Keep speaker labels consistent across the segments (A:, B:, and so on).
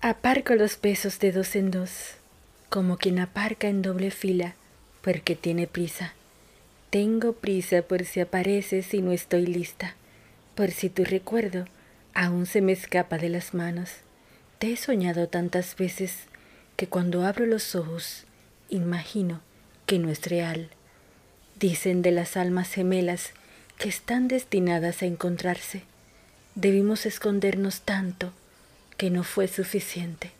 A: Aparco los pesos de dos en dos, como quien aparca en doble fila, porque tiene prisa. Tengo prisa por si apareces y no estoy lista, por si tu recuerdo aún se me escapa de las manos. Te he soñado tantas veces que cuando abro los ojos imagino que no es real. Dicen de las almas gemelas que están destinadas a encontrarse. Debimos escondernos tanto que no fue suficiente.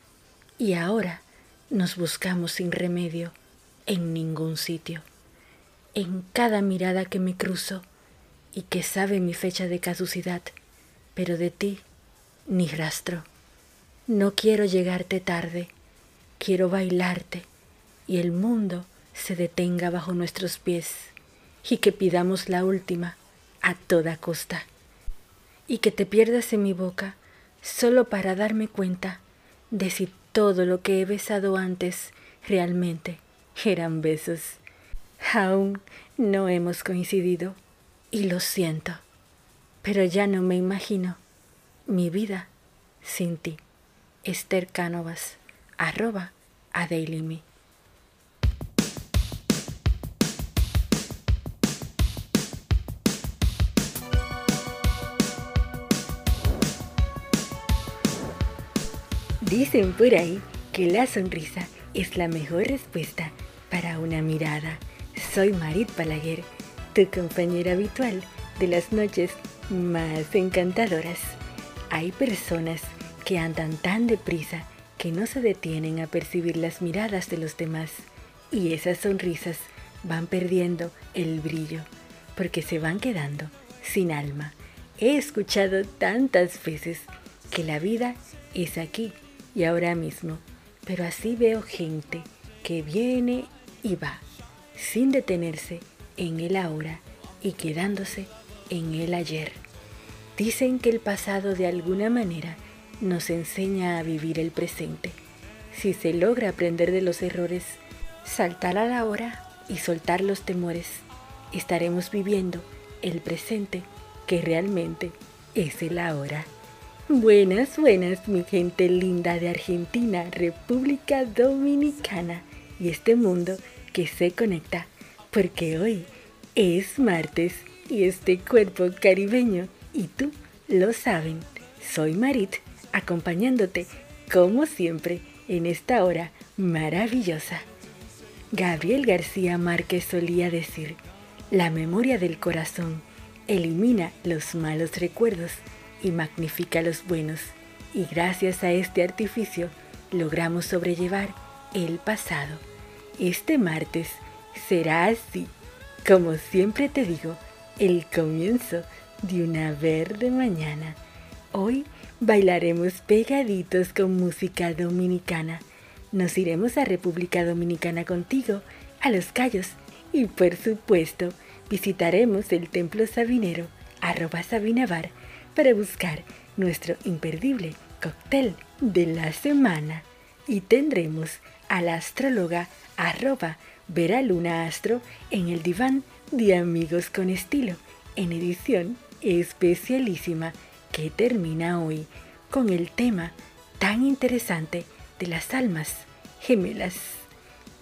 A: Y ahora nos buscamos sin remedio en ningún sitio. En cada mirada que me cruzo y que sabe mi fecha de caducidad, pero de ti ni rastro. No quiero llegarte tarde, quiero bailarte y el mundo se detenga bajo nuestros pies y que pidamos la última a toda costa y que te pierdas en mi boca solo para darme cuenta de si todo lo que he besado antes realmente eran besos. Aún no hemos coincidido y lo siento, pero ya no me imagino mi vida sin ti. Esther Cánovas, arroba a Daily Dicen por ahí que la sonrisa es la mejor respuesta para una mirada. Soy Marit Palaguer, tu compañera habitual de las noches más encantadoras. Hay personas que andan tan deprisa que no se detienen a percibir las miradas de los demás y esas sonrisas van perdiendo el brillo porque se van quedando sin alma. He escuchado tantas veces que la vida es aquí y ahora mismo, pero así veo gente que viene y va, sin detenerse en el ahora y quedándose en el ayer. Dicen que el pasado de alguna manera nos enseña a vivir el presente. Si se logra aprender de los errores, saltar a la hora y soltar los temores, estaremos viviendo el presente que realmente es el ahora. Buenas, buenas, mi gente linda de Argentina, República Dominicana y este mundo que se conecta, porque hoy es martes y este cuerpo caribeño y tú lo saben. Soy Marit, acompañándote como siempre en esta hora maravillosa. Gabriel García Márquez solía decir, la memoria del corazón elimina los malos recuerdos y magnifica los buenos, y gracias a este artificio logramos sobrellevar el pasado. Este martes será así, como siempre te digo, el comienzo de una verde mañana. Hoy bailaremos pegaditos con música dominicana. Nos iremos a República Dominicana contigo, a Los Cayos, y por supuesto visitaremos el Templo Sabinero, arroba Sabinavar, para buscar nuestro imperdible cóctel de la semana y tendremos a la astróloga arroba Vera Luna Astro en el diván de Amigos con Estilo en edición especialísima que termina hoy con el tema tan interesante de las almas gemelas.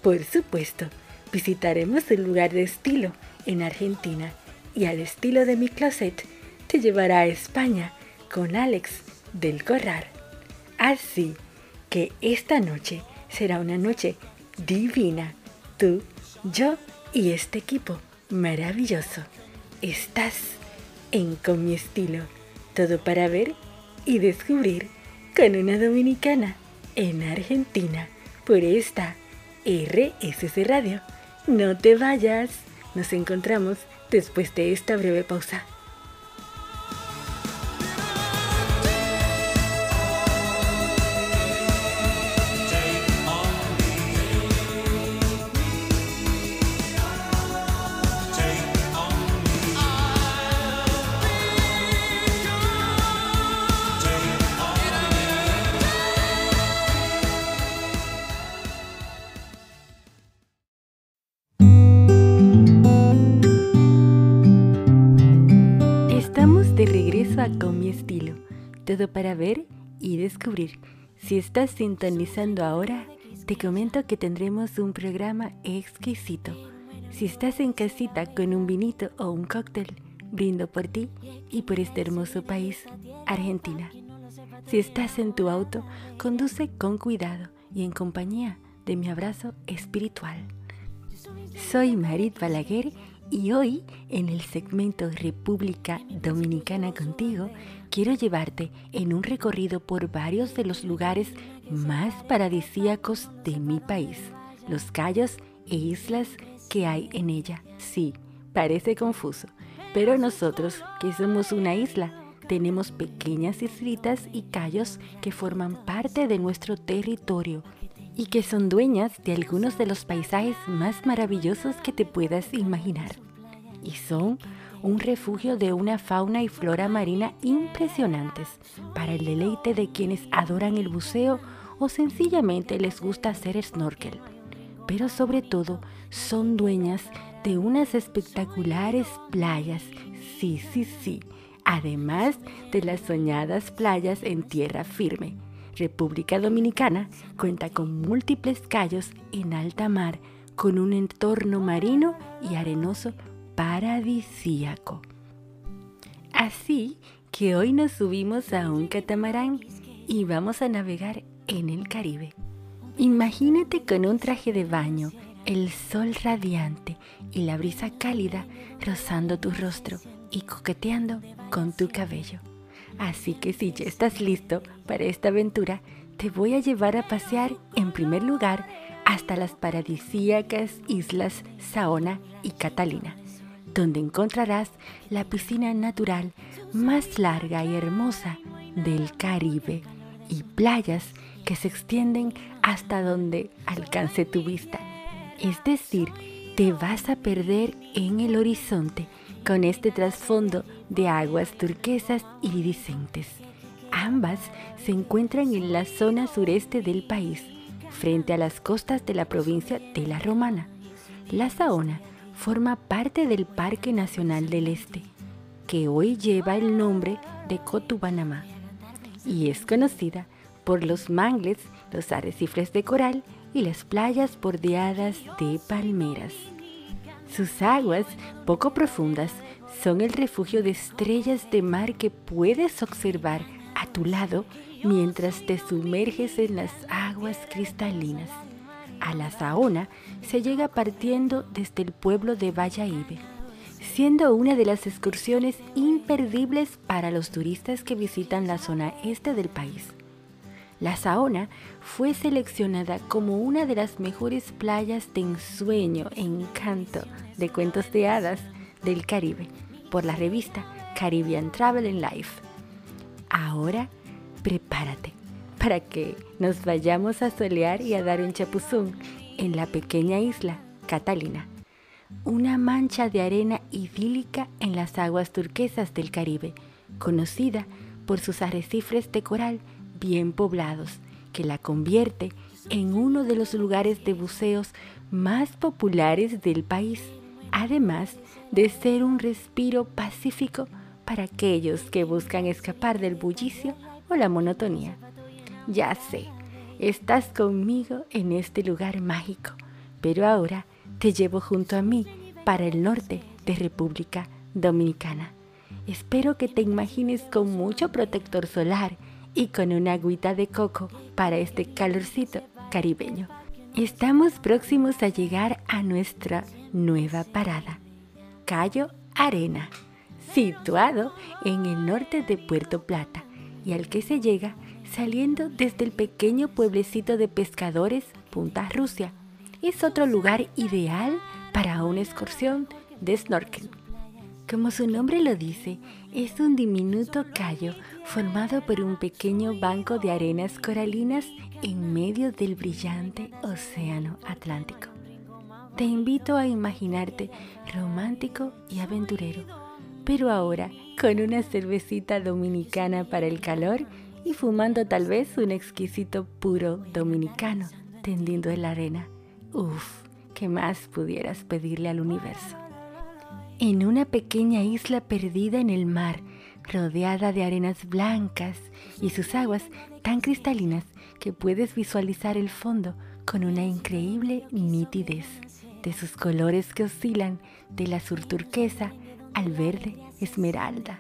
A: Por supuesto, visitaremos el lugar de estilo en Argentina y al estilo de mi closet te llevará a España con Alex del Corral. Así que esta noche será una noche divina. Tú, yo y este equipo maravilloso. Estás en Con mi estilo. Todo para ver y descubrir con una dominicana en Argentina por esta RSC Radio. No te vayas. Nos encontramos después de esta breve pausa. Todo para ver y descubrir Si estás sintonizando ahora, te comento que tendremos un programa exquisito. Si estás en casita con un vinito o un cóctel, brindo por ti y por este hermoso país, Argentina. Si estás en tu auto, conduce con cuidado y en compañía de mi abrazo espiritual. Soy Marit Balaguer y hoy, en el segmento República Dominicana contigo, quiero llevarte en un recorrido por varios de los lugares más paradisíacos de mi país, los callos e islas que hay en ella. Sí, parece confuso, pero nosotros, que somos una isla, tenemos pequeñas islitas y callos que forman parte de nuestro territorio y que son dueñas de algunos de los paisajes más maravillosos que te puedas imaginar. Y son un refugio de una fauna y flora marina impresionantes para el deleite de quienes adoran el buceo o sencillamente les gusta hacer snorkel. Pero sobre todo son dueñas de unas espectaculares playas, sí, sí, sí, además de las soñadas playas en tierra firme. República Dominicana cuenta con múltiples callos en alta mar con un entorno marino y arenoso paradisíaco. Así que hoy nos subimos a un catamarán y vamos a navegar en el Caribe. Imagínate con un traje de baño, el sol radiante y la brisa cálida rozando tu rostro y coqueteando con tu cabello. Así que si ya estás listo para esta aventura, te voy a llevar a pasear en primer lugar hasta las paradisíacas islas Saona y Catalina, donde encontrarás la piscina natural más larga y hermosa del Caribe y playas que se extienden hasta donde alcance tu vista. Es decir, te vas a perder en el horizonte con este trasfondo de aguas turquesas iridiscentes. Ambas se encuentran en la zona sureste del país, frente a las costas de la provincia de La Romana. La Saona forma parte del Parque Nacional del Este, que hoy lleva el nombre de Cotubanamá, y es conocida por los mangles, los arrecifes de coral y las playas bordeadas de palmeras. Sus aguas, poco profundas, son el refugio de estrellas de mar que puedes observar a tu lado mientras te sumerges en las aguas cristalinas. A la Saona se llega partiendo desde el pueblo de Ibe, siendo una de las excursiones imperdibles para los turistas que visitan la zona este del país. La Saona fue seleccionada como una de las mejores playas de ensueño, encanto, de cuentos de hadas del Caribe por la revista Caribbean Travel and Life. Ahora prepárate para que nos vayamos a solear y a dar un chapuzón en la pequeña isla Catalina, una mancha de arena idílica en las aguas turquesas del Caribe, conocida por sus arrecifes de coral bien poblados, que la convierte en uno de los lugares de buceos más populares del país, además de ser un respiro pacífico para aquellos que buscan escapar del bullicio o la monotonía. Ya sé, estás conmigo en este lugar mágico, pero ahora te llevo junto a mí para el norte de República Dominicana. Espero que te imagines con mucho protector solar y con una agüita de coco para este calorcito caribeño. Estamos próximos a llegar a nuestra nueva parada, Cayo Arena, situado en el norte de Puerto Plata y al que se llega saliendo desde el pequeño pueblecito de pescadores Punta Rusia. Es otro lugar ideal para una excursión de snorkel. Como su nombre lo dice, es un diminuto callo formado por un pequeño banco de arenas coralinas en medio del brillante océano Atlántico. Te invito a imaginarte romántico y aventurero, pero ahora con una cervecita dominicana para el calor y fumando tal vez un exquisito puro dominicano tendiendo en la arena. Uf, ¿qué más pudieras pedirle al universo? En una pequeña isla perdida en el mar, rodeada de arenas blancas y sus aguas tan cristalinas que puedes visualizar el fondo con una increíble nitidez de sus colores que oscilan del azul turquesa al verde esmeralda,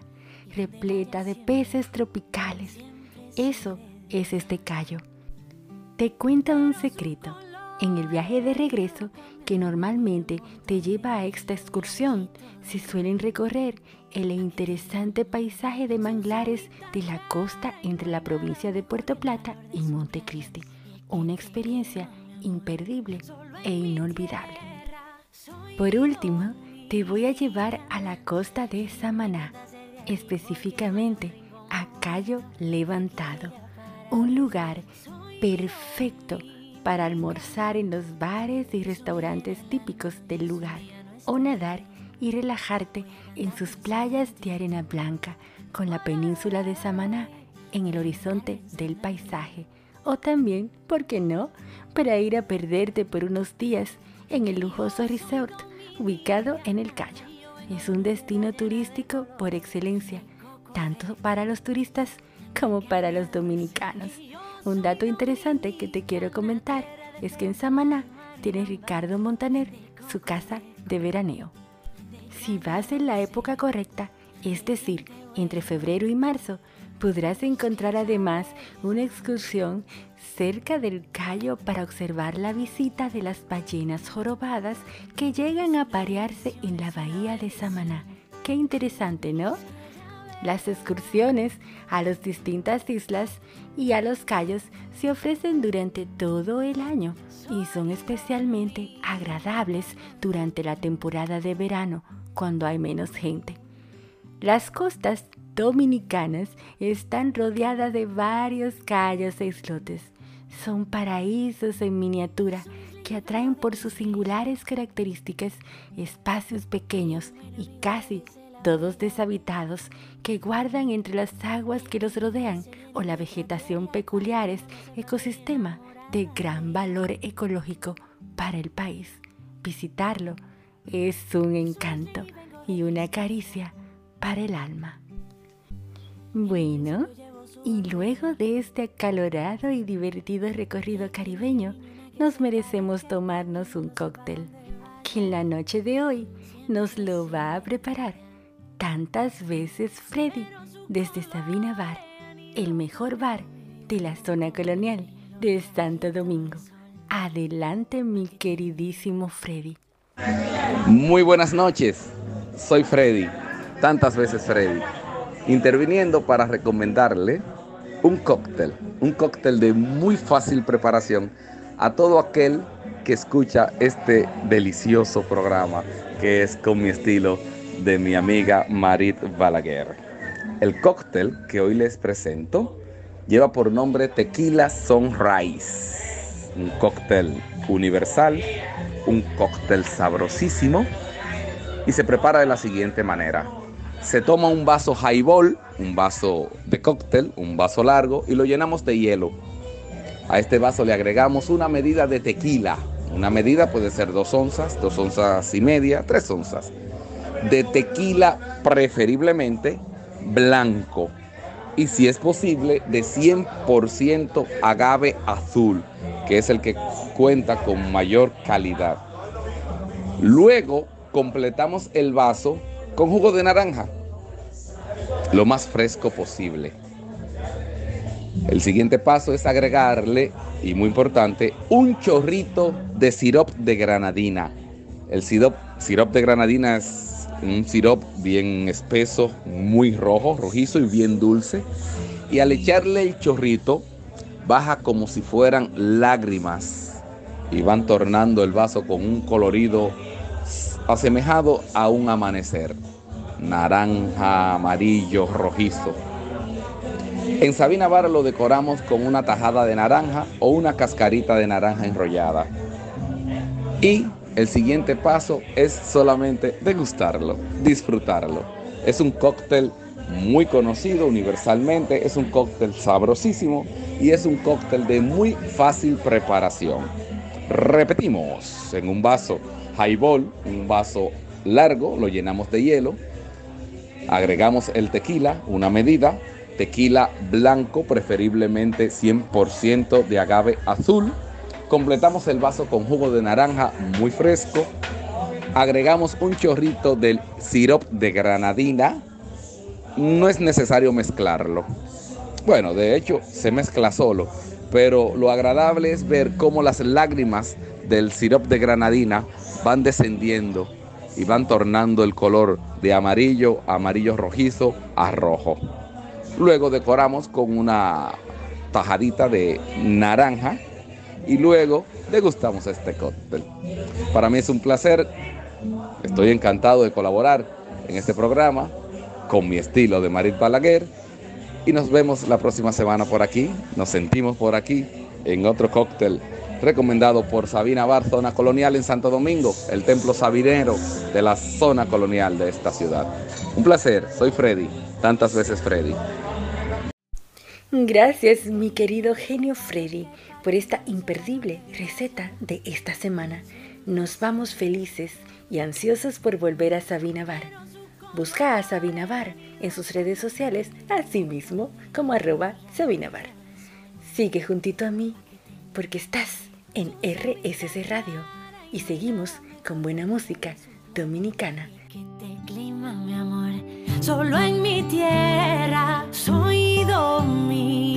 A: repleta de peces tropicales. Eso es este callo. Te cuento un secreto. En el viaje de regreso, que normalmente te lleva a esta excursión, se suelen recorrer el interesante paisaje de manglares de la costa entre la provincia de Puerto Plata y Montecristi. Una experiencia imperdible e inolvidable. Por último, te voy a llevar a la costa de Samaná, específicamente a Cayo Levantado, un lugar perfecto para almorzar en los bares y restaurantes típicos del lugar o nadar y relajarte en sus playas de arena blanca con la península de Samaná en el horizonte del paisaje o también, ¿por qué no?, para ir a perderte por unos días en el lujoso resort ubicado en el Cayo. Es un destino turístico por excelencia, tanto para los turistas como para los dominicanos. Un dato interesante que te quiero comentar es que en Samaná tiene Ricardo Montaner su casa de veraneo. Si vas en la época correcta, es decir, entre febrero y marzo, podrás encontrar además una excursión cerca del Cayo para observar la visita de las ballenas jorobadas que llegan a parearse en la bahía de Samaná. Qué interesante, ¿no? Las excursiones a las distintas islas y a los cayos se ofrecen durante todo el año y son especialmente agradables durante la temporada de verano, cuando hay menos gente. Las costas dominicanas están rodeadas de varios cayos e islotes. Son paraísos en miniatura que atraen por sus singulares características espacios pequeños y casi todos deshabitados que guardan entre las aguas que los rodean o la vegetación peculiares, ecosistema de gran valor ecológico para el país. Visitarlo es un encanto y una caricia para el alma. Bueno, y luego de este acalorado y divertido recorrido caribeño, nos merecemos tomarnos un cóctel, que en la noche de hoy nos lo va a preparar tantas veces Freddy desde Sabina Bar, el mejor bar de la zona colonial de Santo Domingo. Adelante mi queridísimo Freddy.
B: Muy buenas noches, soy Freddy, tantas veces Freddy interviniendo para recomendarle un cóctel, un cóctel de muy fácil preparación a todo aquel que escucha este delicioso programa que es con mi estilo de mi amiga Marit Balaguer. El cóctel que hoy les presento lleva por nombre Tequila Sunrise, un cóctel universal, un cóctel sabrosísimo y se prepara de la siguiente manera se toma un vaso highball, un vaso de cóctel, un vaso largo, y lo llenamos de hielo. A este vaso le agregamos una medida de tequila. Una medida puede ser dos onzas, dos onzas y media, tres onzas. De tequila preferiblemente blanco. Y si es posible, de 100% agave azul, que es el que cuenta con mayor calidad. Luego completamos el vaso con jugo de naranja, lo más fresco posible. El siguiente paso es agregarle, y muy importante, un chorrito de sirop de granadina. El sirop, sirop de granadina es un sirop bien espeso, muy rojo, rojizo y bien dulce. Y al echarle el chorrito, baja como si fueran lágrimas y van tornando el vaso con un colorido asemejado a un amanecer, naranja, amarillo, rojizo. En Sabina Bar lo decoramos con una tajada de naranja o una cascarita de naranja enrollada. Y el siguiente paso es solamente degustarlo, disfrutarlo. Es un cóctel muy conocido universalmente, es un cóctel sabrosísimo y es un cóctel de muy fácil preparación. Repetimos, en un vaso highball, un vaso largo, lo llenamos de hielo, agregamos el tequila, una medida, tequila blanco, preferiblemente 100% de agave azul. Completamos el vaso con jugo de naranja muy fresco. Agregamos un chorrito del sirop de granadina. No es necesario mezclarlo. Bueno, de hecho se mezcla solo, pero lo agradable es ver cómo las lágrimas del sirop de granadina van descendiendo y van tornando el color de amarillo, amarillo rojizo a rojo. Luego decoramos con una tajadita de naranja y luego degustamos este cóctel. Para mí es un placer, estoy encantado de colaborar en este programa con mi estilo de Marit Balaguer y nos vemos la próxima semana por aquí, nos sentimos por aquí en otro cóctel recomendado por Sabina Bar, zona colonial en Santo Domingo, el templo sabinero de la zona colonial de esta ciudad. Un placer, soy Freddy, tantas veces Freddy.
A: Gracias, mi querido genio Freddy, por esta imperdible receta de esta semana. Nos vamos felices y ansiosos por volver a Sabina Bar. Busca a Sabina Bar en sus redes sociales, así mismo como arroba Sabina Bar. Sigue juntito a mí porque estás en RSC Radio y seguimos con buena música dominicana.
C: solo en mi tierra soy dominicana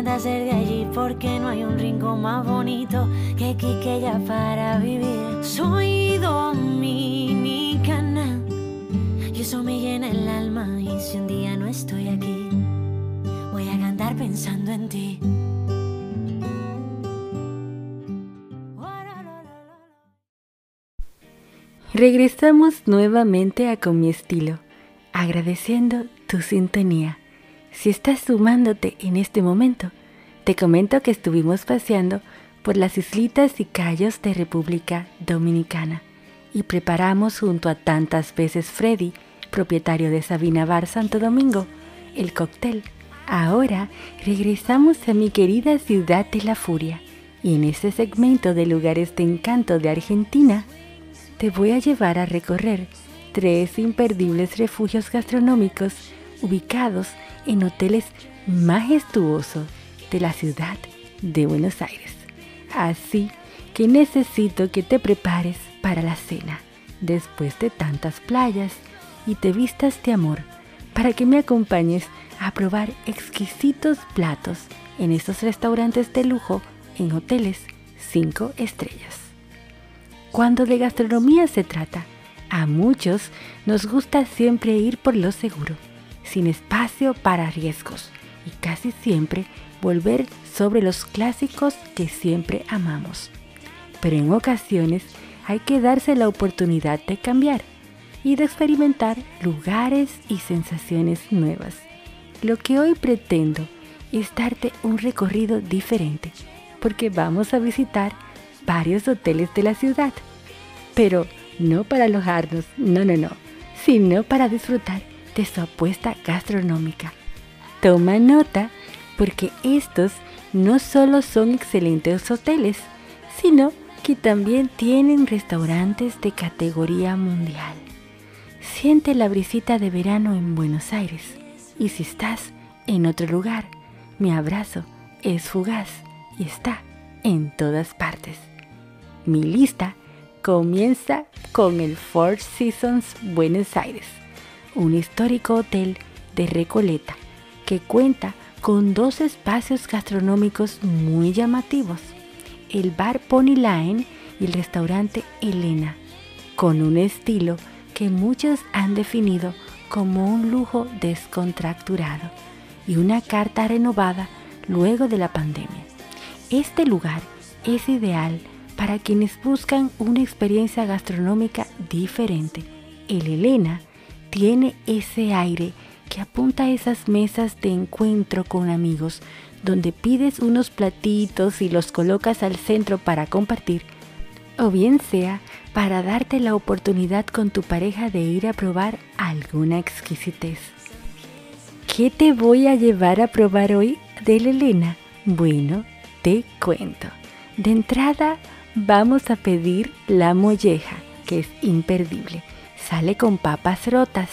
C: encanta ser de allí porque no hay un rincón más bonito que Quiqueya para vivir. Soy dominicana y eso me llena el alma y si un día no estoy aquí voy a cantar pensando en ti.
A: Regresamos nuevamente a Con mi estilo, agradeciendo tu sintonía. Si estás sumándote en este momento, te comento que estuvimos paseando por las islitas y callos de República Dominicana y preparamos junto a tantas veces Freddy, propietario de Sabina Bar Santo Domingo, el cóctel. Ahora regresamos a mi querida ciudad de la furia. Y en este segmento de lugares de encanto de Argentina te voy a llevar a recorrer tres imperdibles refugios gastronómicos ubicados en hoteles majestuosos de la ciudad de Buenos Aires. Así que necesito que te prepares para la cena después de tantas playas y te vistas de amor para que me acompañes a probar exquisitos platos en estos restaurantes de lujo en hoteles 5 estrellas. Cuando de gastronomía se trata, a muchos nos gusta siempre ir por lo seguro, sin espacio para riesgos y casi siempre volver sobre los clásicos que siempre amamos. Pero en ocasiones hay que darse la oportunidad de cambiar y de experimentar lugares y sensaciones nuevas. Lo que hoy pretendo es darte un recorrido diferente, porque vamos a visitar varios hoteles de la ciudad, pero no para alojarnos, no, no, no, sino para disfrutar de su apuesta gastronómica. Toma nota, porque estos no solo son excelentes hoteles, sino que también tienen restaurantes de categoría mundial. Siente la brisita de verano en Buenos Aires y si estás en otro lugar, mi abrazo es fugaz y está en todas partes. Mi lista comienza con el Four Seasons Buenos Aires, un histórico hotel de Recoleta que cuenta con dos espacios gastronómicos muy llamativos, el bar Pony Line y el restaurante Elena, con un estilo que muchos han definido como un lujo descontracturado y una carta renovada luego de la pandemia. Este lugar es ideal para quienes buscan una experiencia gastronómica diferente. El Elena tiene ese aire que apunta a esas mesas de encuentro con amigos, donde pides unos platitos y los colocas al centro para compartir, o bien sea para darte la oportunidad con tu pareja de ir a probar alguna exquisitez. ¿Qué te voy a llevar a probar hoy de Elena? Bueno, te cuento. De entrada, vamos a pedir la molleja, que es imperdible. Sale con papas rotas,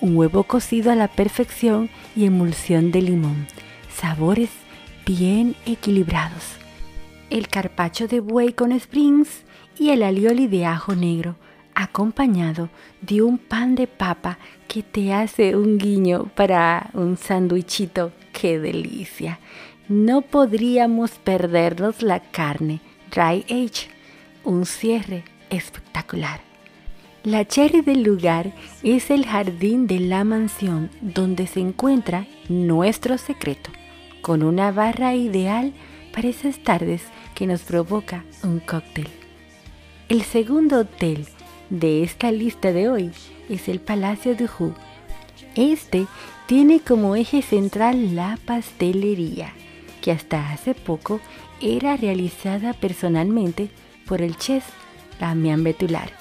A: un huevo cocido a la perfección y emulsión de limón. Sabores bien equilibrados. El carpacho de buey con springs y el alioli de ajo negro, acompañado de un pan de papa que te hace un guiño para un sándwichito. ¡Qué delicia! No podríamos perdernos la carne dry age, un cierre espectacular. La cherry del lugar es el jardín de la mansión donde se encuentra nuestro secreto, con una barra ideal para esas tardes que nos provoca un cóctel. El segundo hotel de esta lista de hoy es el Palacio de Hu. Este tiene como eje central la pastelería, que hasta hace poco era realizada personalmente por el chef Damián Betular.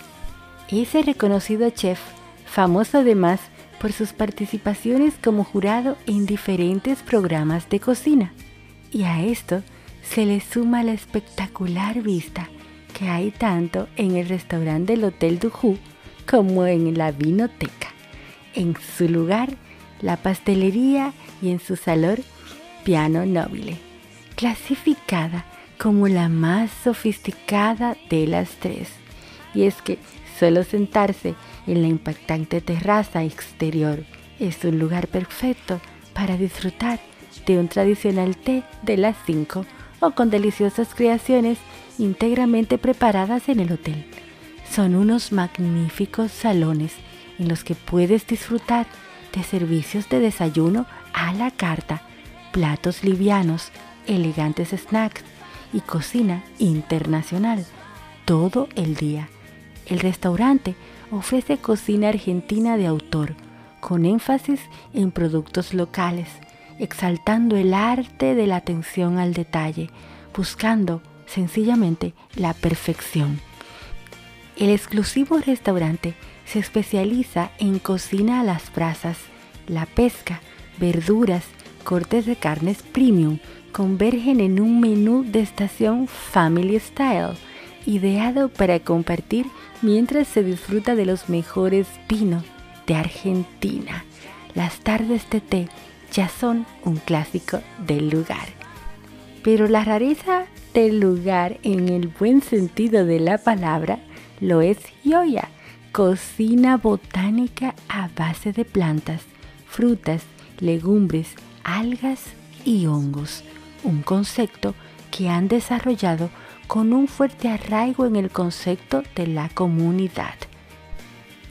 A: Ese reconocido chef, famoso además por sus participaciones como jurado en diferentes programas de cocina. Y a esto se le suma la espectacular vista que hay tanto en el restaurante del Hotel Dujú como en la vinoteca. En su lugar, la pastelería y en su salón, piano nobile, clasificada como la más sofisticada de las tres. Y es que solo sentarse en la impactante terraza exterior es un lugar perfecto para disfrutar de un tradicional té de las 5 o con deliciosas creaciones íntegramente preparadas en el hotel. Son unos magníficos salones en los que puedes disfrutar de servicios de desayuno a la carta, platos livianos, elegantes snacks y cocina internacional todo el día. El restaurante ofrece cocina argentina de autor, con énfasis en productos locales, exaltando el arte de la atención al detalle, buscando sencillamente la perfección. El exclusivo restaurante se especializa en cocina a las brasas, la pesca, verduras, cortes de carnes premium, convergen en un menú de estación Family Style, ideado para compartir mientras se disfruta de los mejores vinos de Argentina. Las tardes de té ya son un clásico del lugar. Pero la rareza del lugar en el buen sentido de la palabra lo es Yoya, cocina botánica a base de plantas, frutas, legumbres, algas y hongos un concepto que han desarrollado con un fuerte arraigo en el concepto de la comunidad.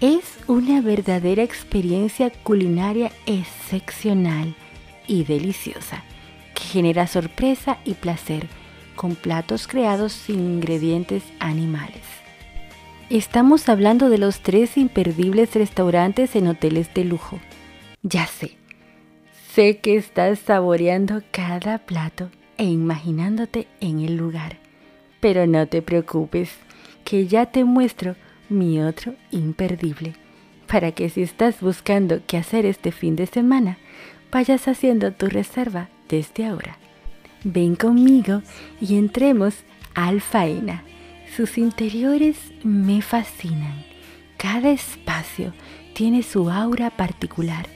A: Es una verdadera experiencia culinaria excepcional y deliciosa, que genera sorpresa y placer con platos creados sin ingredientes animales. Estamos hablando de los tres imperdibles restaurantes en hoteles de lujo. Ya sé, Sé que estás saboreando cada plato e imaginándote en el lugar. Pero no te preocupes, que ya te muestro mi otro imperdible, para que si estás buscando qué hacer este fin de semana, vayas haciendo tu reserva desde ahora. Ven conmigo y entremos al Faena. Sus interiores me fascinan. Cada espacio tiene su aura particular.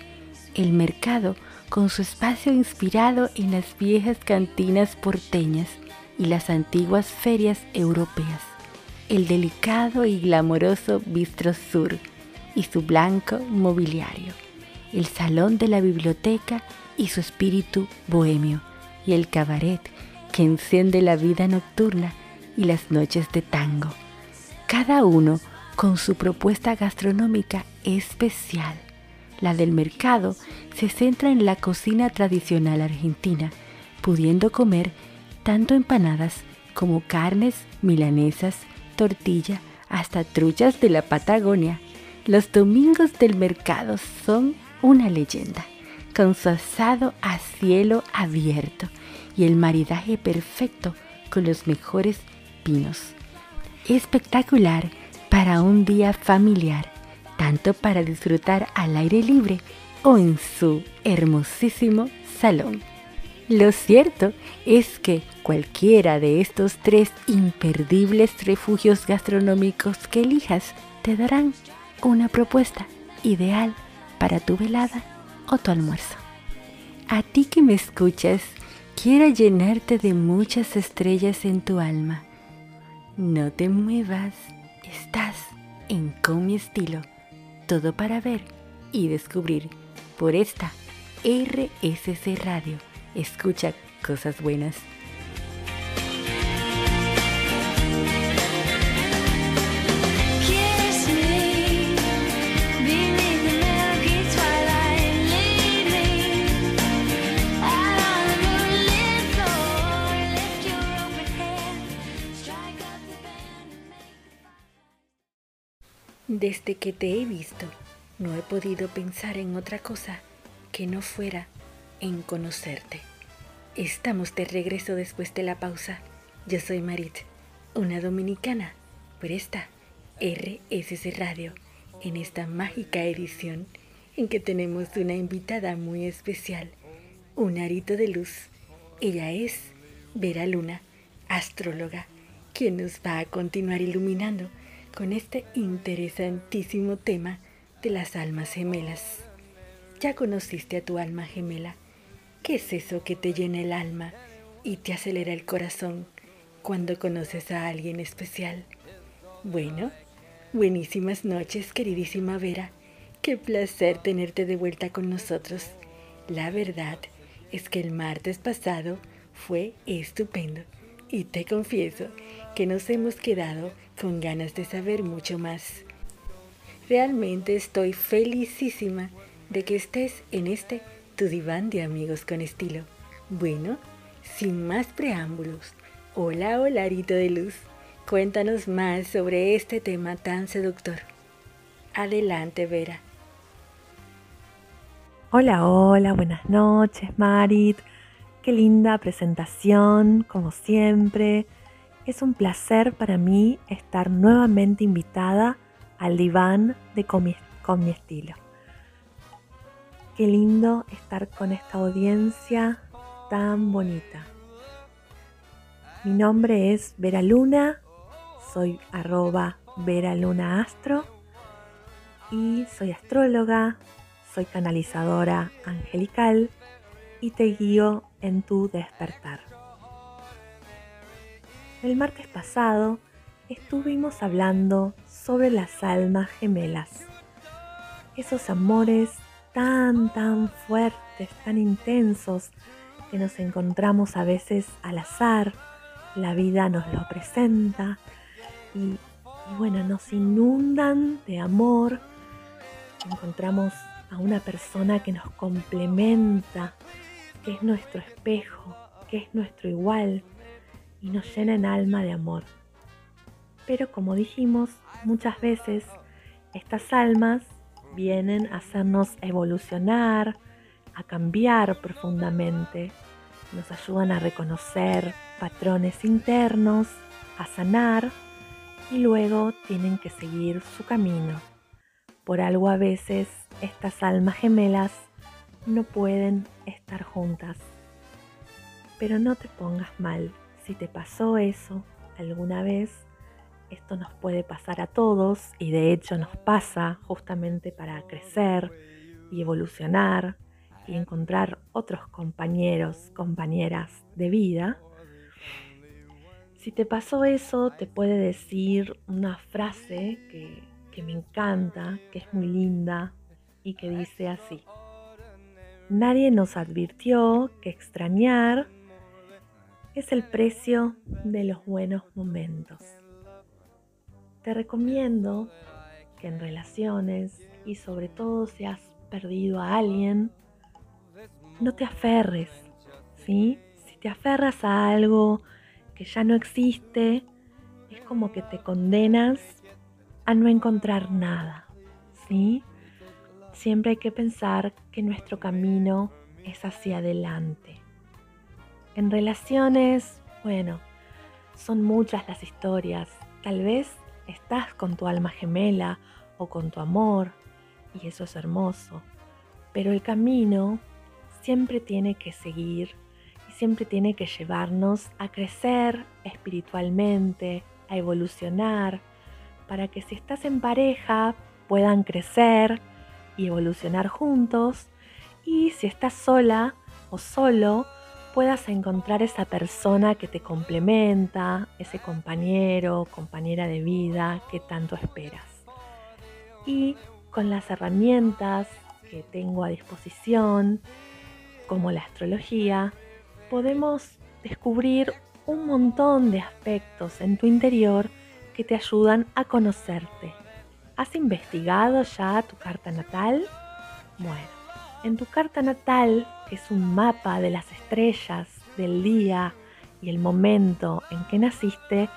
A: El mercado con su espacio inspirado en las viejas cantinas porteñas y las antiguas ferias europeas, el delicado y glamoroso Bistro Sur y su blanco mobiliario, el salón de la biblioteca y su espíritu bohemio, y el cabaret que enciende la vida nocturna y las noches de tango, cada uno con su propuesta gastronómica especial. La del mercado se centra en la cocina tradicional argentina, pudiendo comer tanto empanadas como carnes, milanesas, tortilla, hasta truchas de la Patagonia. Los domingos del mercado son una leyenda, con su asado a cielo abierto y el maridaje perfecto con los mejores pinos. Espectacular para un día familiar tanto para disfrutar al aire libre o en su hermosísimo salón. Lo cierto es que cualquiera de estos tres imperdibles refugios gastronómicos que elijas te darán una propuesta ideal para tu velada o tu almuerzo. A ti que me escuchas, quiero llenarte de muchas estrellas en tu alma. No te muevas, estás en Con mi estilo. Todo para ver y descubrir por esta RSC Radio. Escucha cosas buenas. Desde que te he visto, no he podido pensar en otra cosa que no fuera en conocerte. Estamos de regreso después de la pausa. Yo soy Marit, una dominicana, por esta RSC Radio, en esta mágica edición en que tenemos una invitada muy especial, un arito de luz. Ella es Vera Luna, astróloga, quien nos va a continuar iluminando con este interesantísimo tema de las almas gemelas. ¿Ya conociste a tu alma gemela? ¿Qué es eso que te llena el alma y te acelera el corazón cuando conoces a alguien especial? Bueno, buenísimas noches, queridísima Vera. Qué placer tenerte de vuelta con nosotros. La verdad es que el martes pasado fue estupendo y te confieso que nos hemos quedado con ganas de saber mucho más. Realmente estoy felicísima de que estés en este tu diván de amigos con estilo. Bueno, sin más preámbulos, hola Olarito de Luz, cuéntanos más sobre este tema tan seductor. Adelante, Vera.
D: Hola, hola, buenas noches, Marit. Qué linda presentación, como siempre. Es un placer para mí estar nuevamente invitada al diván de con mi, estilo. Qué lindo estar con esta audiencia tan bonita. Mi nombre es Vera Luna, soy arroba Vera Luna Astro y soy astróloga, soy canalizadora angelical y te guío en tu despertar. El martes pasado estuvimos hablando sobre las almas gemelas, esos amores tan, tan fuertes, tan intensos que nos encontramos a veces al azar, la vida nos lo presenta y, bueno, nos inundan de amor, encontramos a una persona que nos complementa, que es nuestro espejo, que es nuestro igual, y nos llena en alma de amor. Pero como dijimos, muchas veces estas almas vienen a hacernos evolucionar, a cambiar profundamente, nos ayudan a reconocer patrones internos, a sanar y luego tienen que seguir su camino. Por algo a veces estas almas gemelas no pueden estar juntas. Pero no te pongas mal, si te pasó eso alguna vez, esto nos puede pasar a todos y de hecho nos pasa justamente para crecer y evolucionar y encontrar otros compañeros, compañeras de vida. Si te pasó eso, te puede decir una frase que, que me encanta, que es muy linda y que dice así. Nadie nos advirtió que extrañar es el precio de los buenos momentos. Te recomiendo que en relaciones y sobre todo si has perdido a alguien, no te aferres, ¿sí? Si te aferras a algo que ya no existe, es como que te condenas a no encontrar nada, ¿sí? Siempre hay que pensar que nuestro camino es hacia adelante. En relaciones, bueno, son muchas las historias. Tal vez estás con tu alma gemela o con tu amor y eso es hermoso. Pero el camino siempre tiene que seguir y siempre tiene que llevarnos a crecer espiritualmente, a evolucionar, para que si estás en pareja puedan crecer y evolucionar juntos. Y si estás sola o solo, puedas encontrar esa persona que te complementa, ese compañero, compañera de vida que tanto esperas. Y con las herramientas que tengo a disposición, como la astrología, podemos descubrir un montón de aspectos en tu interior que te ayudan a conocerte. ¿Has investigado ya tu carta natal? Bueno, en tu carta natal, es un mapa de las estrellas, del día y el momento en que naciste,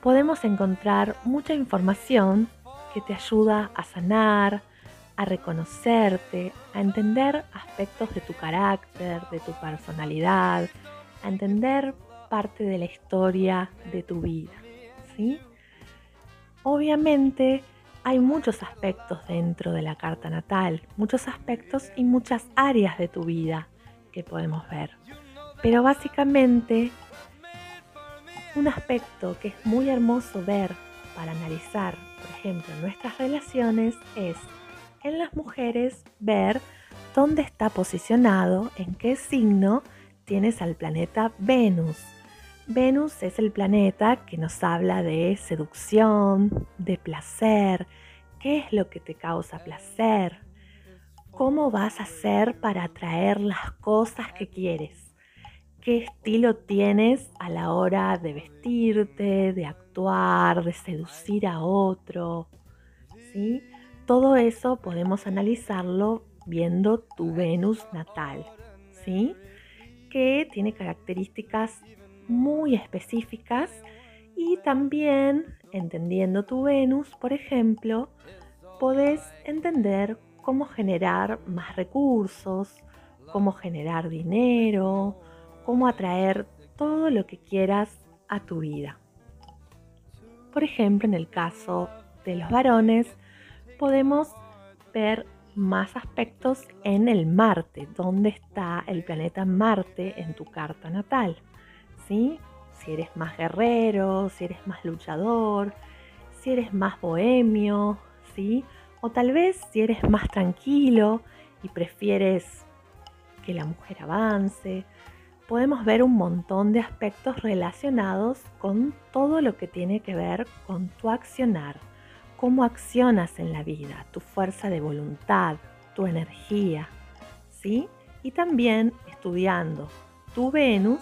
D: podemos encontrar mucha información que te ayuda a sanar, a reconocerte, a entender aspectos de tu carácter, de tu personalidad, a entender parte de la historia de tu vida. ¿sí? Obviamente hay muchos aspectos dentro de la carta natal, muchos aspectos y muchas áreas de tu vida que podemos ver. Pero básicamente un aspecto que es muy hermoso ver para analizar, por ejemplo, nuestras relaciones es en las mujeres ver dónde está posicionado, en qué signo tienes al planeta Venus. Venus es el planeta que nos habla de seducción, de placer, qué es lo que te causa placer, cómo vas a hacer para atraer las cosas que quieres, qué estilo tienes a la hora de vestirte, de actuar, de seducir a otro. ¿sí? Todo eso podemos analizarlo viendo tu Venus natal, ¿sí? que tiene características muy específicas y también, entendiendo tu Venus, por ejemplo, podés entender cómo generar más recursos, cómo generar dinero, cómo atraer todo lo que quieras a tu vida. Por ejemplo, en el caso de los varones, podemos ver más aspectos en el Marte, donde está el planeta Marte en tu carta natal. Si eres más guerrero, si eres más luchador, si eres más bohemio, ¿sí? O tal vez si eres más tranquilo y prefieres que la mujer avance. Podemos ver un montón de aspectos relacionados con todo lo que tiene que ver con tu accionar, cómo accionas en la vida, tu fuerza de voluntad, tu energía, ¿sí? Y también estudiando tu Venus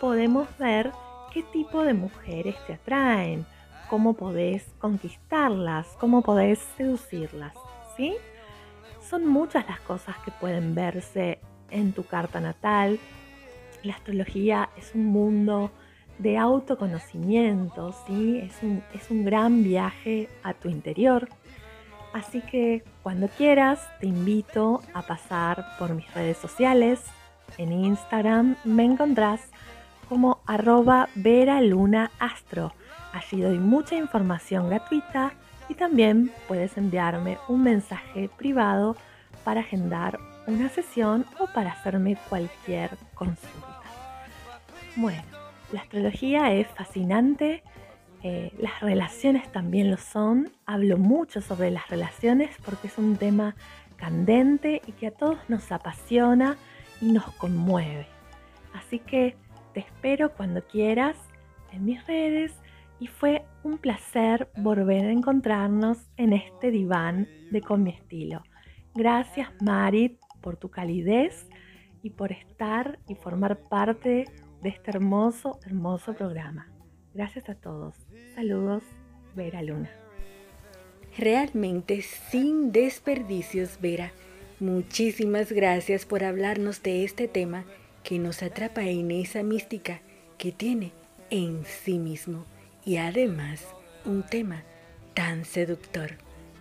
D: podemos ver qué tipo de mujeres te atraen, cómo podés conquistarlas, cómo podés seducirlas, ¿sí? Son muchas las cosas que pueden verse en tu carta natal. La astrología es un mundo de autoconocimiento, ¿sí? Es un, es un gran viaje a tu interior. Así que cuando quieras te invito a pasar por mis redes sociales. En Instagram me encontrás como arroba Vera Astro. Allí doy mucha información gratuita y también puedes enviarme un mensaje privado para agendar una sesión o para hacerme cualquier consulta. Bueno, la astrología es fascinante, eh, las relaciones también lo son. Hablo mucho sobre las relaciones porque es un tema candente y que a todos nos apasiona y nos conmueve. Así que te espero cuando quieras en mis redes y fue un placer volver a encontrarnos en este diván de Con mi estilo. Gracias Marit por tu calidez y por estar y formar parte de este hermoso, hermoso programa. Gracias a todos. Saludos, Vera Luna.
A: Realmente sin desperdicios, Vera. Muchísimas gracias por hablarnos de este tema que nos atrapa en esa mística que tiene en sí mismo y además un tema tan seductor,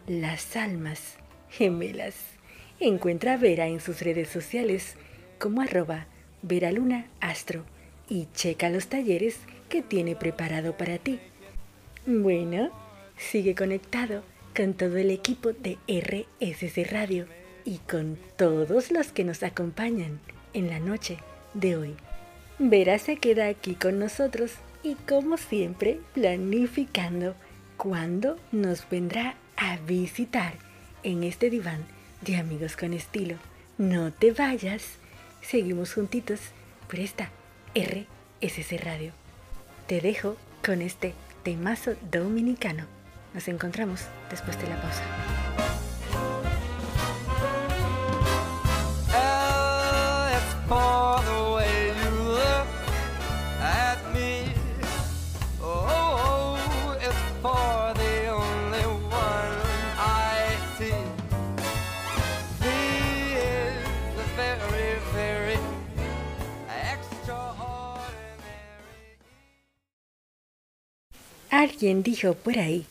A: las almas gemelas. Encuentra a Vera en sus redes sociales como arroba Vera Astro y checa los talleres que tiene preparado para ti. Bueno, sigue conectado con todo el equipo de RSC Radio y con todos los que nos acompañan en la noche de hoy. Vera se queda aquí con nosotros y como siempre planificando cuándo nos vendrá a visitar en este diván de Amigos con Estilo. No te vayas. Seguimos juntitos por esta RSC Radio. Te dejo con este temazo dominicano. Nos encontramos después de la pausa. Alguien dijo por ahí,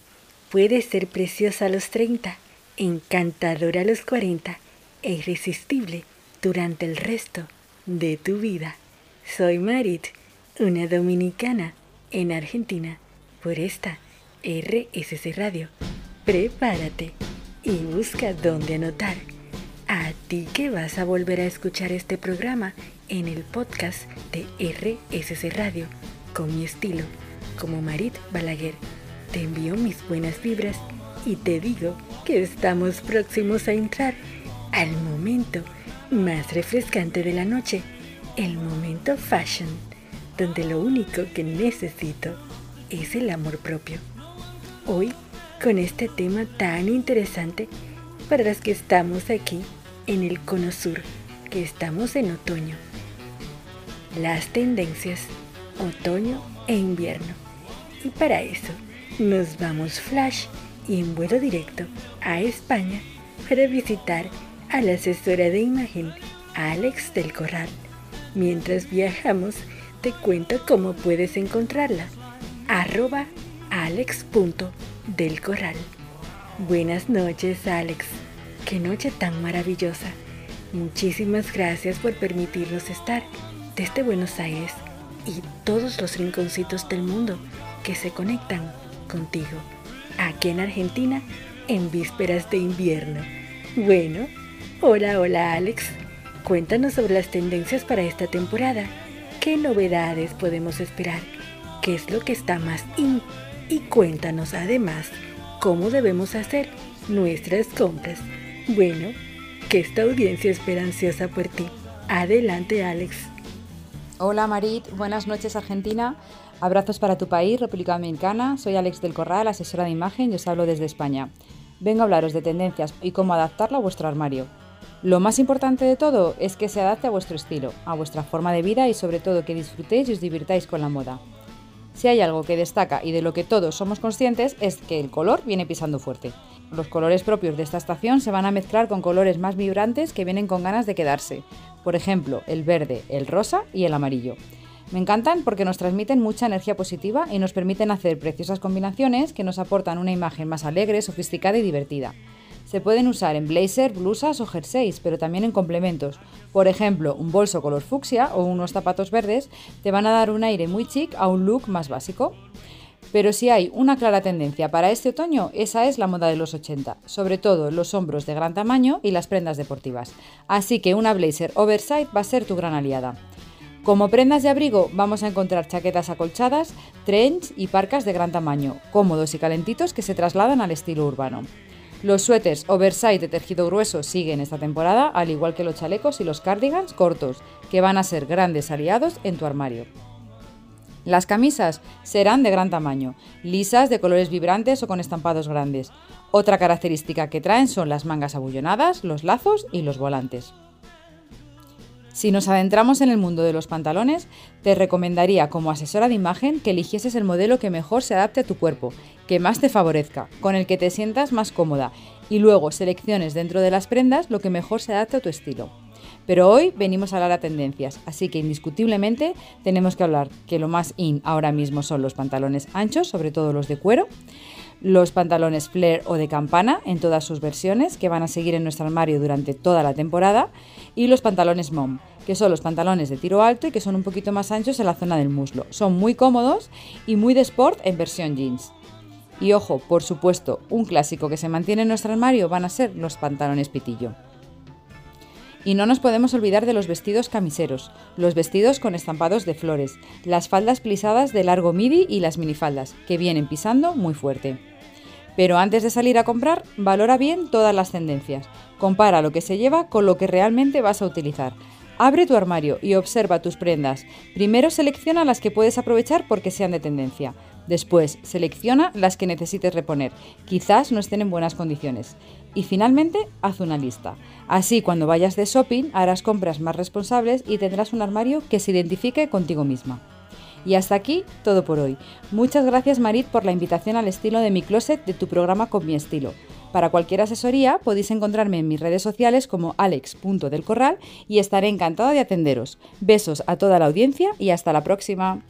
A: puede ser preciosa a los 30, encantadora a los 40 e irresistible durante el resto de tu vida. Soy Marit, una dominicana en Argentina, por esta RSC Radio. Prepárate y busca dónde anotar. A ti que vas a volver a escuchar este programa en el podcast de RSC Radio, con mi estilo como Marit Balaguer. Te envío mis buenas vibras y te digo que estamos próximos a entrar al momento más refrescante de la noche, el momento fashion, donde lo único que necesito es el amor propio. Hoy, con este tema tan interesante para las que estamos aquí en el Cono Sur, que estamos en otoño. Las tendencias otoño e invierno. Y para eso nos vamos flash y en vuelo directo a España para visitar a la asesora de imagen Alex del Corral. Mientras viajamos, te cuento cómo puedes encontrarla. Arroba alex.delcorral. Buenas noches, Alex. Qué noche tan maravillosa. Muchísimas gracias por permitirnos estar desde Buenos Aires y todos los rinconcitos del mundo que se conectan contigo, aquí en Argentina, en vísperas de invierno. Bueno, hola, hola Alex. Cuéntanos sobre las tendencias para esta temporada. ¿Qué novedades podemos esperar? ¿Qué es lo que está más in? Y cuéntanos además cómo debemos hacer nuestras compras. Bueno, que esta audiencia espera ansiosa por ti. Adelante, Alex.
E: Hola Marit, buenas noches Argentina. Abrazos para tu país, República Dominicana. Soy Alex del Corral, asesora de imagen y os hablo desde España. Vengo a hablaros de tendencias y cómo adaptarla a vuestro armario. Lo más importante de todo es que se adapte a vuestro estilo, a vuestra forma de vida y sobre todo que disfrutéis y os divirtáis con la moda. Si hay algo que destaca y de lo que todos somos conscientes es que el color viene pisando fuerte. Los colores propios de esta estación se van a mezclar con colores más vibrantes que vienen con ganas de quedarse. Por ejemplo, el verde, el rosa y el amarillo. Me encantan porque nos transmiten mucha energía positiva y nos permiten hacer preciosas combinaciones que nos aportan una imagen más alegre, sofisticada y divertida. Se pueden usar en blazer, blusas o jerseys, pero también en complementos. Por ejemplo, un bolso color fucsia o unos zapatos verdes te van a dar un aire muy chic a un look más básico. Pero si hay una clara tendencia para este otoño, esa es la moda de los 80, sobre todo los hombros de gran tamaño y las prendas deportivas. Así que una blazer oversize va a ser tu gran aliada. Como prendas de abrigo vamos a encontrar chaquetas acolchadas, trench y parcas de gran tamaño, cómodos y calentitos que se trasladan al estilo urbano. Los suéteres oversize de tejido grueso siguen esta temporada, al igual que los chalecos y los cardigans cortos, que van a ser grandes aliados en tu armario. Las camisas serán de gran tamaño, lisas, de colores vibrantes o con estampados grandes. Otra característica que traen son las mangas abullonadas, los lazos y los volantes. Si nos adentramos en el mundo de los pantalones, te recomendaría como asesora de imagen que eligieses el modelo que mejor se adapte a tu cuerpo, que más te favorezca, con el que te sientas más cómoda y luego selecciones dentro de las prendas lo que mejor se adapte a tu estilo. Pero hoy venimos a hablar a tendencias, así que indiscutiblemente tenemos que hablar que lo más in ahora mismo son los pantalones anchos, sobre todo los de cuero, los pantalones flare o de campana en todas sus versiones que van a seguir en nuestro armario durante toda la temporada y los pantalones mom, que son los pantalones de tiro alto y que son un poquito más anchos en la zona del muslo. Son muy cómodos y muy de sport en versión jeans. Y ojo, por supuesto, un clásico que se mantiene en nuestro armario van a ser los pantalones pitillo. Y no nos podemos olvidar de los vestidos camiseros, los vestidos con estampados de flores, las faldas plisadas de largo midi y las minifaldas, que vienen pisando muy fuerte. Pero antes de salir a comprar, valora bien todas las tendencias. Compara lo que se lleva con lo que realmente vas a utilizar. Abre tu armario y observa tus prendas. Primero selecciona las que puedes aprovechar porque sean de tendencia. Después, selecciona las que necesites reponer. Quizás no estén en buenas condiciones. Y finalmente, haz una lista. Así, cuando vayas de shopping, harás compras más responsables y tendrás un armario que se identifique contigo misma. Y hasta aquí todo por hoy. Muchas gracias Marit por la invitación al estilo de mi closet de tu programa con mi estilo. Para cualquier asesoría podéis encontrarme en mis redes sociales como alex.delcorral y estaré encantada de atenderos. Besos a toda la audiencia y hasta la próxima.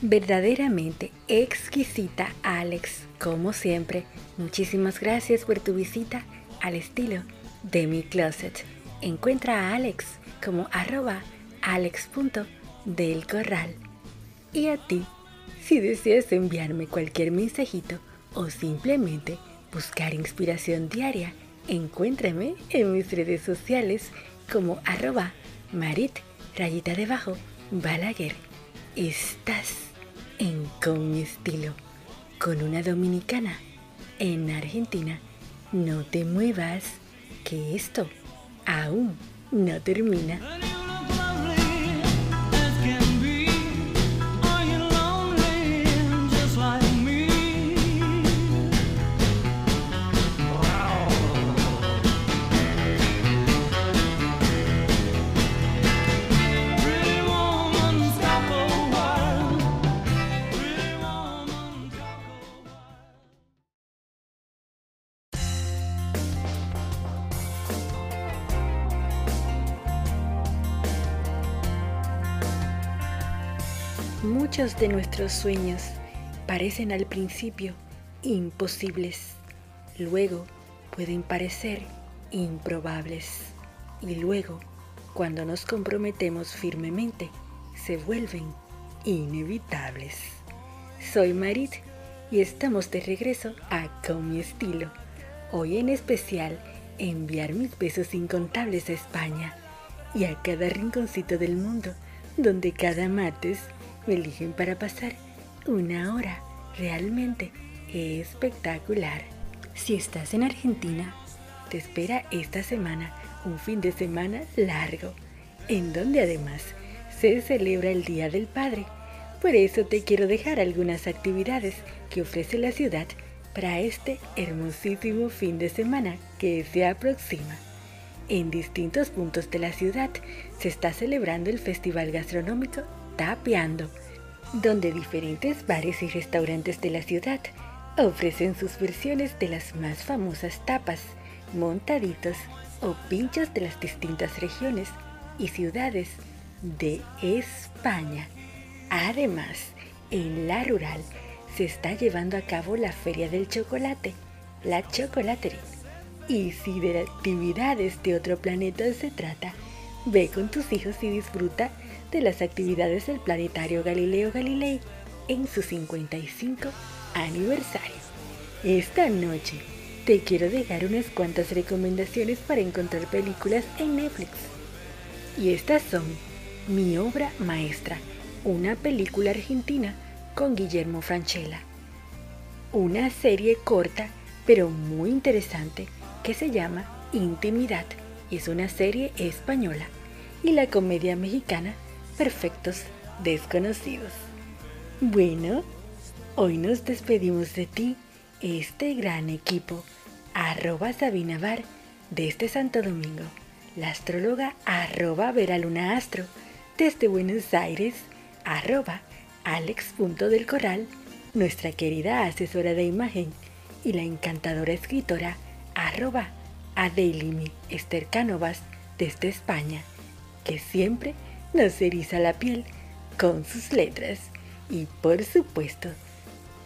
A: Verdaderamente exquisita, Alex. Como siempre, muchísimas gracias por tu visita al estilo de mi closet. Encuentra a Alex como arroba alex.delcorral. Y a ti, si deseas enviarme cualquier mensajito o simplemente buscar inspiración diaria, encuéntrame en mis redes sociales como arroba marit rayita debajo balaguer. Estás en Con mi estilo, con una dominicana en Argentina. No te muevas, que esto aún no termina. Muchos de nuestros sueños parecen al principio imposibles, luego pueden parecer improbables y luego, cuando nos comprometemos firmemente, se vuelven inevitables. Soy Marit y estamos de regreso a Con mi estilo. Hoy en especial enviar mis besos incontables a España y a cada rinconcito del mundo donde cada martes me eligen para pasar una hora realmente espectacular. Si estás en Argentina, te espera esta semana un fin de semana largo, en donde además se celebra el Día del Padre. Por eso te quiero dejar algunas actividades que ofrece la ciudad para este hermosísimo fin de semana que se aproxima. En distintos puntos de la ciudad se está celebrando el Festival Gastronómico Tapeando, donde diferentes bares y restaurantes de la ciudad ofrecen sus versiones de las más famosas tapas, montaditos o pinchos de las distintas regiones y ciudades de España. Además, en la rural se está llevando a cabo la Feria del Chocolate, la Chocolatería. Y si de actividades de otro planeta se trata, ve con tus hijos y disfruta de las actividades del Planetario Galileo Galilei en su 55 aniversario. Esta noche te quiero dejar unas cuantas recomendaciones para encontrar películas en Netflix. Y estas son Mi obra maestra, una película argentina con Guillermo Franchella. Una serie corta pero muy interesante que se llama Intimidad. Es una serie española. Y la comedia mexicana Perfectos Desconocidos. Bueno, hoy nos despedimos de ti, este gran equipo, arroba Sabina Bar, desde Santo Domingo, la astróloga arroba Veraluna Astro, desde Buenos Aires, arroba Alex.del Corral, nuestra querida asesora de imagen, y la encantadora escritora arroba Adelimi Esther Cánovas, desde España, que siempre nos eriza la piel con sus letras. Y por supuesto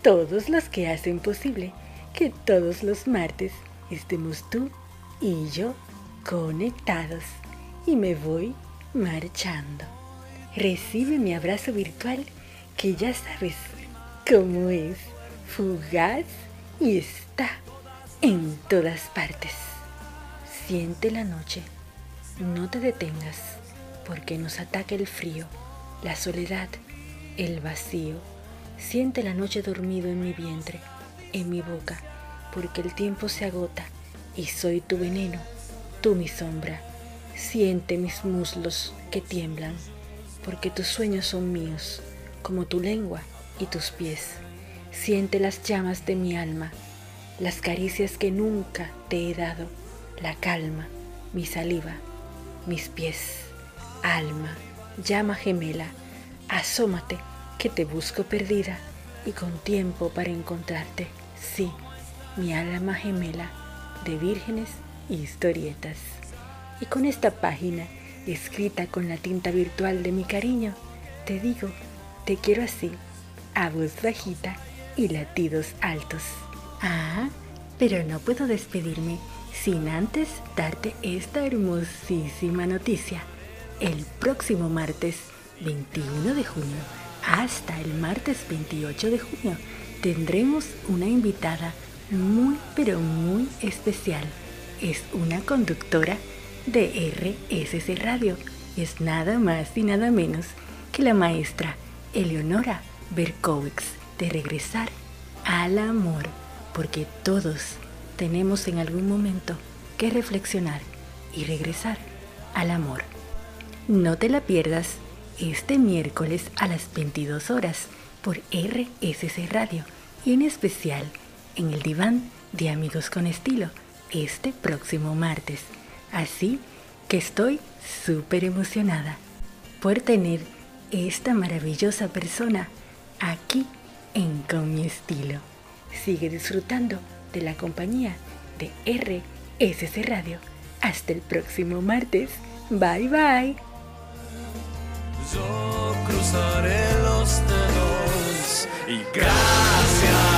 A: todos los que hacen posible que todos los martes estemos tú y yo conectados. Y me voy marchando. Recibe mi abrazo virtual que ya sabes cómo es, fugaz y está en todas partes. Siente la noche, no te detengas porque nos ataca el frío, la soledad, el vacío. Siente la noche dormido en mi vientre, en mi boca, porque el tiempo se agota y soy tu veneno, tú mi sombra. Siente mis muslos que tiemblan, porque tus sueños son míos, como tu lengua y tus pies. Siente las llamas de mi alma, las caricias que nunca te he dado, la calma, mi saliva, mis pies. Alma, llama gemela, asómate que te busco perdida y con tiempo para encontrarte. Sí, mi alma gemela de vírgenes y historietas. Y con esta página, escrita con la tinta virtual de mi cariño, te digo, te quiero así, a voz bajita y latidos altos. Ah, pero no puedo despedirme sin antes darte esta hermosísima noticia. El próximo martes 21 de junio hasta el martes 28 de junio tendremos una invitada muy pero muy especial. Es una conductora de RSC Radio. Es nada más y nada menos que la maestra Eleonora Berkowitz de regresar al amor, porque todos tenemos en algún momento que reflexionar y regresar al amor. No te la pierdas este miércoles a las 22 horas por RSC Radio y en especial en el diván de Amigos con Estilo este próximo martes. Así que estoy súper emocionada por tener esta maravillosa persona aquí en Con mi estilo. Sigue disfrutando de la compañía de RSC Radio. Hasta el próximo martes. Bye bye.
F: Yo cruzaré los dedos y gracias.